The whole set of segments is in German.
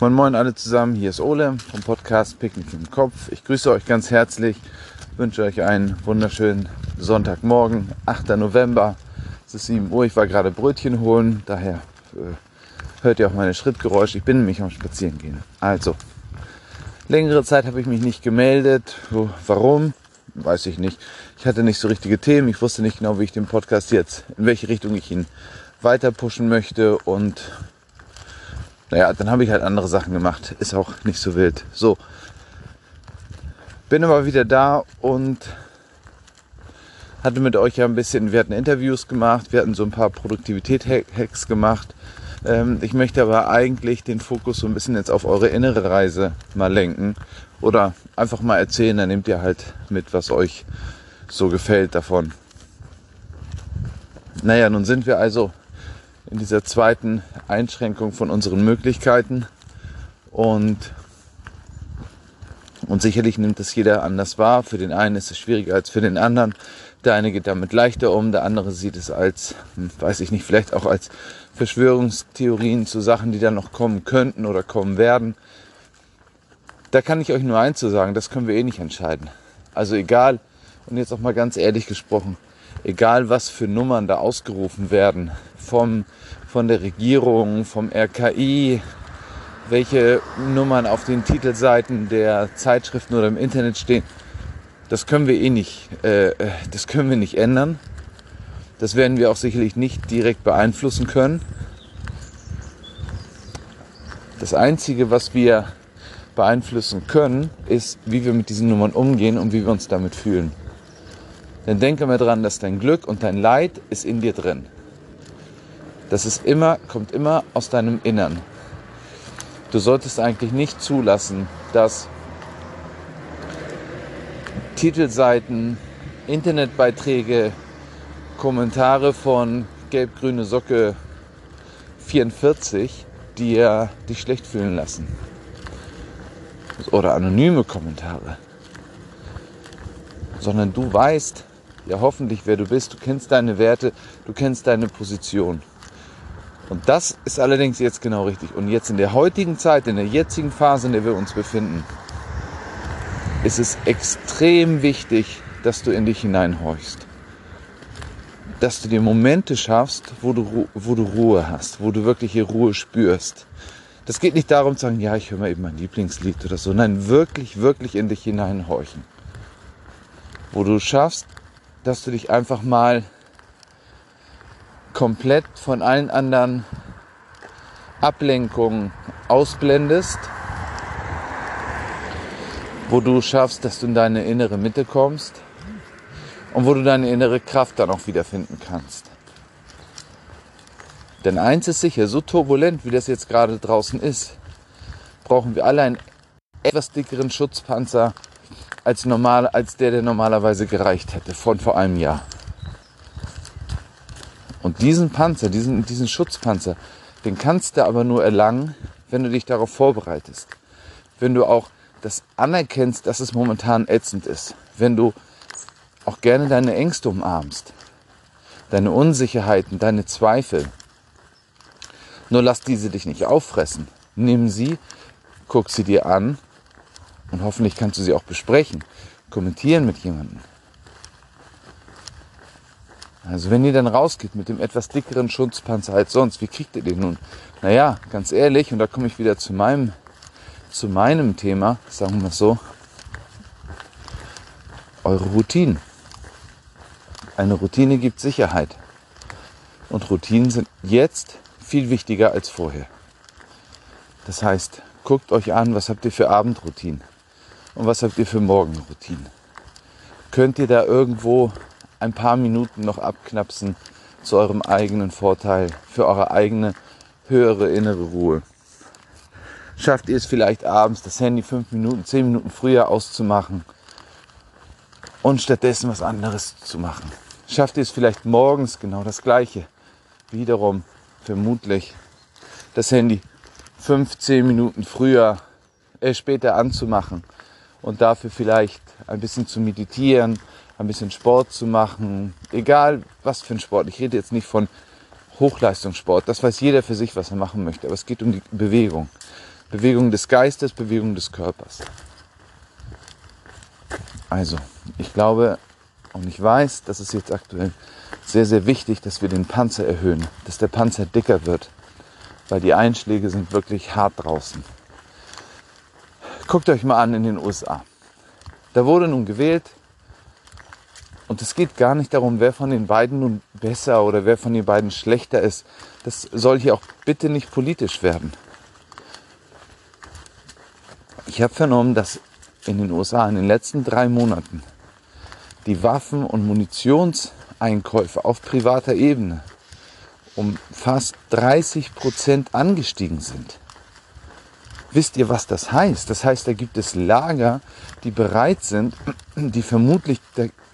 Moin Moin alle zusammen, hier ist Ole vom Podcast Picknick im Kopf. Ich grüße euch ganz herzlich, wünsche euch einen wunderschönen Sonntagmorgen, 8. November. Es ist 7 Uhr, ich war gerade Brötchen holen, daher äh, hört ihr auch meine Schrittgeräusche. Ich bin nämlich am Spazieren gehen. Also, längere Zeit habe ich mich nicht gemeldet. Warum? Weiß ich nicht. Ich hatte nicht so richtige Themen. Ich wusste nicht genau, wie ich den Podcast jetzt, in welche Richtung ich ihn weiter pushen möchte und naja, dann habe ich halt andere Sachen gemacht. Ist auch nicht so wild. So. Bin aber wieder da und hatte mit euch ja ein bisschen, wir hatten Interviews gemacht, wir hatten so ein paar Produktivität-Hacks gemacht. Ähm, ich möchte aber eigentlich den Fokus so ein bisschen jetzt auf eure innere Reise mal lenken oder einfach mal erzählen, dann nehmt ihr halt mit, was euch so gefällt davon. Naja, nun sind wir also in dieser zweiten Einschränkung von unseren Möglichkeiten. Und, und sicherlich nimmt das jeder anders wahr. Für den einen ist es schwieriger als für den anderen. Der eine geht damit leichter um, der andere sieht es als, hm, weiß ich nicht, vielleicht auch als Verschwörungstheorien zu Sachen, die dann noch kommen könnten oder kommen werden. Da kann ich euch nur eins zu sagen, das können wir eh nicht entscheiden. Also egal, und jetzt auch mal ganz ehrlich gesprochen, egal was für Nummern da ausgerufen werden, vom, von der Regierung, vom RKI, welche Nummern auf den Titelseiten der Zeitschriften oder im Internet stehen, das können wir eh nicht, äh, das können wir nicht ändern. Das werden wir auch sicherlich nicht direkt beeinflussen können. Das Einzige, was wir beeinflussen können, ist, wie wir mit diesen Nummern umgehen und wie wir uns damit fühlen. Denn denke mal dran, dass dein Glück und dein Leid ist in dir drin. Das ist immer, kommt immer aus deinem Innern. Du solltest eigentlich nicht zulassen, dass Titelseiten, Internetbeiträge, Kommentare von gelb-grüne Socke 44 dir dich schlecht fühlen lassen. Oder anonyme Kommentare. Sondern du weißt, ja hoffentlich, wer du bist. Du kennst deine Werte, du kennst deine Position. Und das ist allerdings jetzt genau richtig. Und jetzt in der heutigen Zeit, in der jetzigen Phase, in der wir uns befinden, ist es extrem wichtig, dass du in dich hineinhorchst. Dass du dir Momente schaffst, wo du, wo du Ruhe hast, wo du wirkliche Ruhe spürst. Das geht nicht darum zu sagen, ja, ich höre mal eben mein Lieblingslied oder so. Nein, wirklich, wirklich in dich hineinhorchen. Wo du schaffst, dass du dich einfach mal komplett von allen anderen Ablenkungen ausblendest, wo du schaffst, dass du in deine innere Mitte kommst und wo du deine innere Kraft dann auch wiederfinden kannst. Denn eins ist sicher, so turbulent wie das jetzt gerade draußen ist, brauchen wir alle einen etwas dickeren Schutzpanzer als, normal, als der, der normalerweise gereicht hätte, von vor einem Jahr. Und diesen Panzer, diesen, diesen Schutzpanzer, den kannst du aber nur erlangen, wenn du dich darauf vorbereitest. Wenn du auch das anerkennst, dass es momentan ätzend ist. Wenn du auch gerne deine Ängste umarmst, deine Unsicherheiten, deine Zweifel. Nur lass diese dich nicht auffressen. Nimm sie, guck sie dir an und hoffentlich kannst du sie auch besprechen, kommentieren mit jemandem. Also wenn ihr dann rausgeht mit dem etwas dickeren Schutzpanzer als sonst, wie kriegt ihr den nun? Naja, ganz ehrlich, und da komme ich wieder zu meinem, zu meinem Thema, sagen wir mal so, eure Routinen. Eine Routine gibt Sicherheit. Und Routinen sind jetzt viel wichtiger als vorher. Das heißt, guckt euch an, was habt ihr für Abendroutinen und was habt ihr für Morgenroutinen. Könnt ihr da irgendwo ein paar Minuten noch abknapsen zu eurem eigenen Vorteil, für eure eigene höhere innere Ruhe. Schafft ihr es vielleicht abends, das Handy fünf Minuten, zehn Minuten früher auszumachen und stattdessen was anderes zu machen? Schafft ihr es vielleicht morgens genau das Gleiche? Wiederum vermutlich das Handy fünf, zehn Minuten früher, äh, später anzumachen und dafür vielleicht ein bisschen zu meditieren, ein bisschen Sport zu machen, egal was für ein Sport. Ich rede jetzt nicht von Hochleistungssport, das weiß jeder für sich, was er machen möchte, aber es geht um die Bewegung. Bewegung des Geistes, Bewegung des Körpers. Also, ich glaube und ich weiß, dass es jetzt aktuell sehr, sehr wichtig, dass wir den Panzer erhöhen, dass der Panzer dicker wird, weil die Einschläge sind wirklich hart draußen. Guckt euch mal an in den USA. Da wurde nun gewählt und es geht gar nicht darum, wer von den beiden nun besser oder wer von den beiden schlechter ist. Das soll hier auch bitte nicht politisch werden. Ich habe vernommen, dass in den USA in den letzten drei Monaten die Waffen- und Munitionseinkäufe auf privater Ebene um fast 30 Prozent angestiegen sind. Wisst ihr, was das heißt? Das heißt, da gibt es Lager, die bereit sind, die vermutlich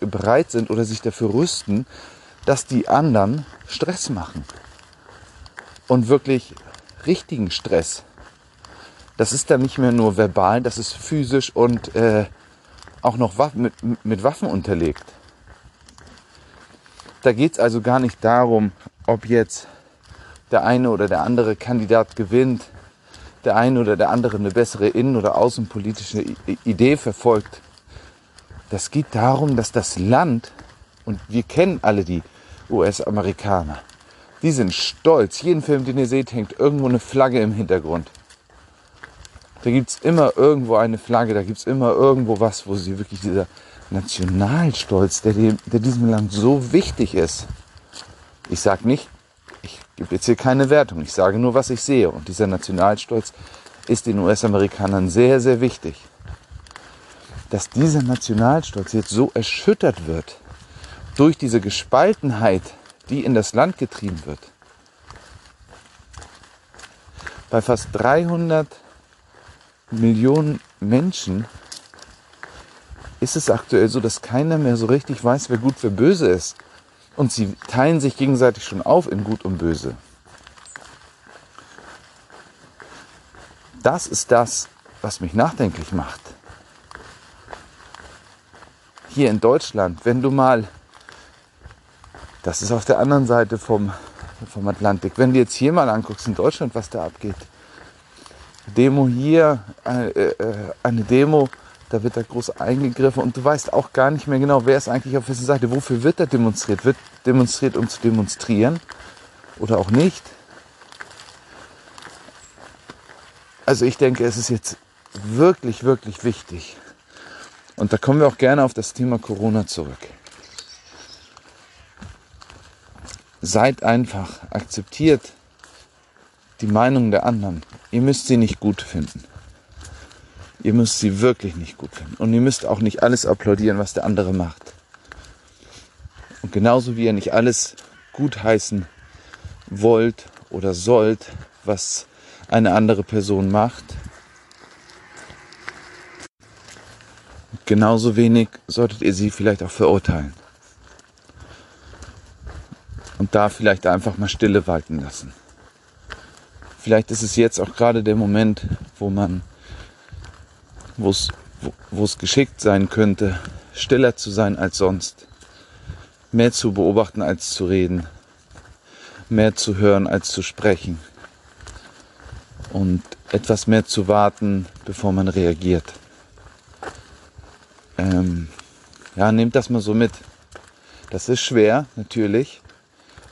bereit sind oder sich dafür rüsten, dass die anderen Stress machen. Und wirklich richtigen Stress. Das ist dann nicht mehr nur verbal, das ist physisch und äh, auch noch mit, mit Waffen unterlegt. Da geht es also gar nicht darum, ob jetzt der eine oder der andere Kandidat gewinnt, der eine oder der andere eine bessere innen- oder außenpolitische Idee verfolgt. Das geht darum, dass das Land, und wir kennen alle die US-Amerikaner, die sind stolz. Jeden Film, den ihr seht, hängt irgendwo eine Flagge im Hintergrund. Da gibt es immer irgendwo eine Flagge, da gibt es immer irgendwo was, wo sie wirklich dieser Nationalstolz, der, dem, der diesem Land so wichtig ist. Ich sage nicht, ich gebe jetzt hier keine Wertung, ich sage nur, was ich sehe. Und dieser Nationalstolz ist den US-Amerikanern sehr, sehr wichtig. Dass dieser Nationalstolz jetzt so erschüttert wird durch diese Gespaltenheit, die in das Land getrieben wird. Bei fast 300 Millionen Menschen ist es aktuell so, dass keiner mehr so richtig weiß, wer gut, wer böse ist. Und sie teilen sich gegenseitig schon auf in gut und böse. Das ist das, was mich nachdenklich macht. Hier in Deutschland, wenn du mal, das ist auf der anderen Seite vom, vom Atlantik, wenn du jetzt hier mal anguckst in Deutschland, was da abgeht, Demo hier, äh, äh, eine Demo, da wird da groß eingegriffen und du weißt auch gar nicht mehr genau, wer ist eigentlich auf welcher Seite. Wofür wird da demonstriert? Wird demonstriert, um zu demonstrieren oder auch nicht? Also ich denke, es ist jetzt wirklich, wirklich wichtig. Und da kommen wir auch gerne auf das Thema Corona zurück. Seid einfach, akzeptiert die Meinung der anderen. Ihr müsst sie nicht gut finden. Ihr müsst sie wirklich nicht gut finden. Und ihr müsst auch nicht alles applaudieren, was der andere macht. Und genauso wie ihr nicht alles gutheißen wollt oder sollt, was eine andere Person macht, genauso wenig solltet ihr sie vielleicht auch verurteilen. Und da vielleicht einfach mal Stille walten lassen. Vielleicht ist es jetzt auch gerade der Moment, wo man, wo es, geschickt sein könnte, stiller zu sein als sonst, mehr zu beobachten als zu reden, mehr zu hören als zu sprechen und etwas mehr zu warten, bevor man reagiert. Ähm, ja, nehmt das mal so mit. Das ist schwer, natürlich.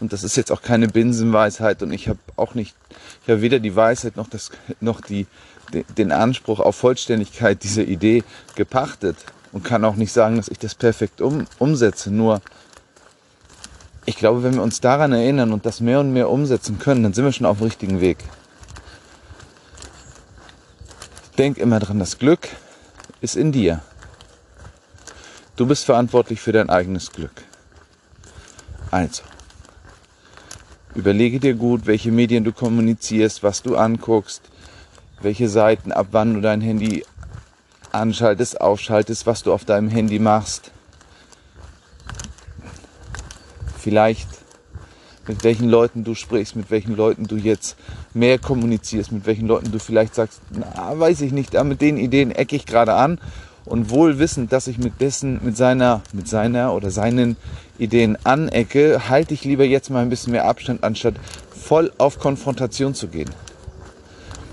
Und das ist jetzt auch keine Binsenweisheit und ich habe auch nicht, ich habe weder die Weisheit noch, das, noch die, den Anspruch auf Vollständigkeit dieser Idee gepachtet und kann auch nicht sagen, dass ich das perfekt um, umsetze. Nur ich glaube, wenn wir uns daran erinnern und das mehr und mehr umsetzen können, dann sind wir schon auf dem richtigen Weg. Denk immer dran, das Glück ist in dir. Du bist verantwortlich für dein eigenes Glück. Also, Überlege dir gut, welche Medien du kommunizierst, was du anguckst, welche Seiten, ab wann du dein Handy anschaltest, aufschaltest, was du auf deinem Handy machst. Vielleicht mit welchen Leuten du sprichst, mit welchen Leuten du jetzt mehr kommunizierst, mit welchen Leuten du vielleicht sagst, na, weiß ich nicht, mit den Ideen ecke ich gerade an und wohl wissend, dass ich mit dessen, mit seiner, mit seiner oder seinen Ideen anecke, halte ich lieber jetzt mal ein bisschen mehr Abstand, anstatt voll auf Konfrontation zu gehen.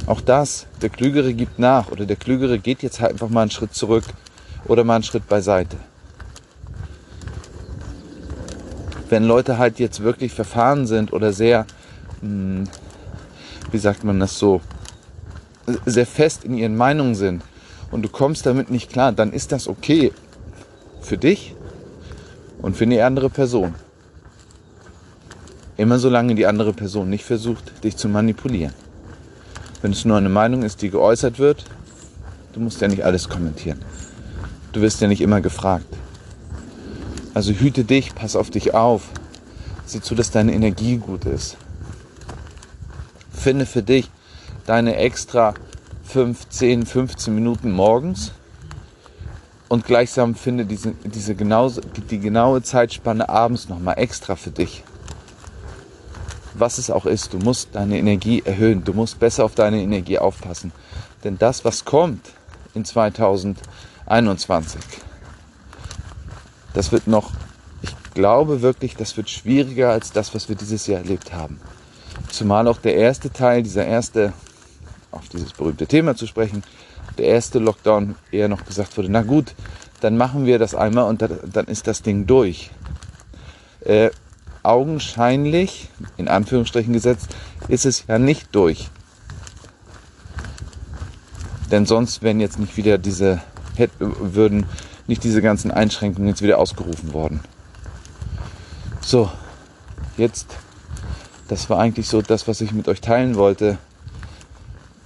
Auch das, der Klügere gibt nach oder der Klügere geht jetzt halt einfach mal einen Schritt zurück oder mal einen Schritt beiseite. Wenn Leute halt jetzt wirklich verfahren sind oder sehr, hm, wie sagt man das so, sehr fest in ihren Meinungen sind und du kommst damit nicht klar, dann ist das okay für dich und für eine andere Person. Immer solange die andere Person nicht versucht, dich zu manipulieren. Wenn es nur eine Meinung ist, die geäußert wird, du musst ja nicht alles kommentieren. Du wirst ja nicht immer gefragt. Also hüte dich, pass auf dich auf. Sieh zu, dass deine Energie gut ist. Finde für dich deine extra 5, 10, 15 Minuten morgens und gleichsam finde diese, diese genau, die genaue Zeitspanne abends nochmal extra für dich. Was es auch ist, du musst deine Energie erhöhen, du musst besser auf deine Energie aufpassen. Denn das, was kommt in 2021, das wird noch, ich glaube wirklich, das wird schwieriger als das, was wir dieses Jahr erlebt haben. Zumal auch der erste Teil, dieser erste, auf dieses berühmte Thema zu sprechen, der erste Lockdown eher noch gesagt wurde, na gut, dann machen wir das einmal und dann ist das Ding durch. Äh, augenscheinlich, in Anführungsstrichen gesetzt, ist es ja nicht durch. Denn sonst wären jetzt nicht wieder diese, würden nicht diese ganzen Einschränkungen jetzt wieder ausgerufen worden. So, jetzt, das war eigentlich so das, was ich mit euch teilen wollte.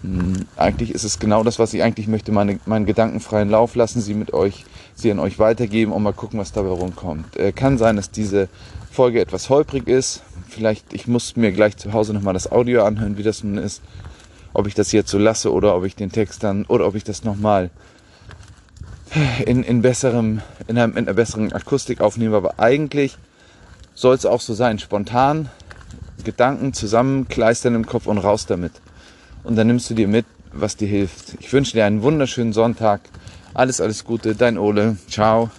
Hm, eigentlich ist es genau das, was ich eigentlich möchte, meine, meinen gedankenfreien Lauf lassen, sie mit euch, sie an euch weitergeben und mal gucken, was dabei rumkommt. Äh, kann sein, dass diese Folge etwas holprig ist. Vielleicht, ich muss mir gleich zu Hause nochmal das Audio anhören, wie das nun ist. Ob ich das jetzt so lasse oder ob ich den Text dann, oder ob ich das nochmal in, in besserem, in einer, in einer besseren Akustik aufnehme. Aber eigentlich soll es auch so sein. Spontan Gedanken zusammenkleistern im Kopf und raus damit und dann nimmst du dir mit, was dir hilft. Ich wünsche dir einen wunderschönen Sonntag. Alles, alles Gute. Dein Ole. Ciao.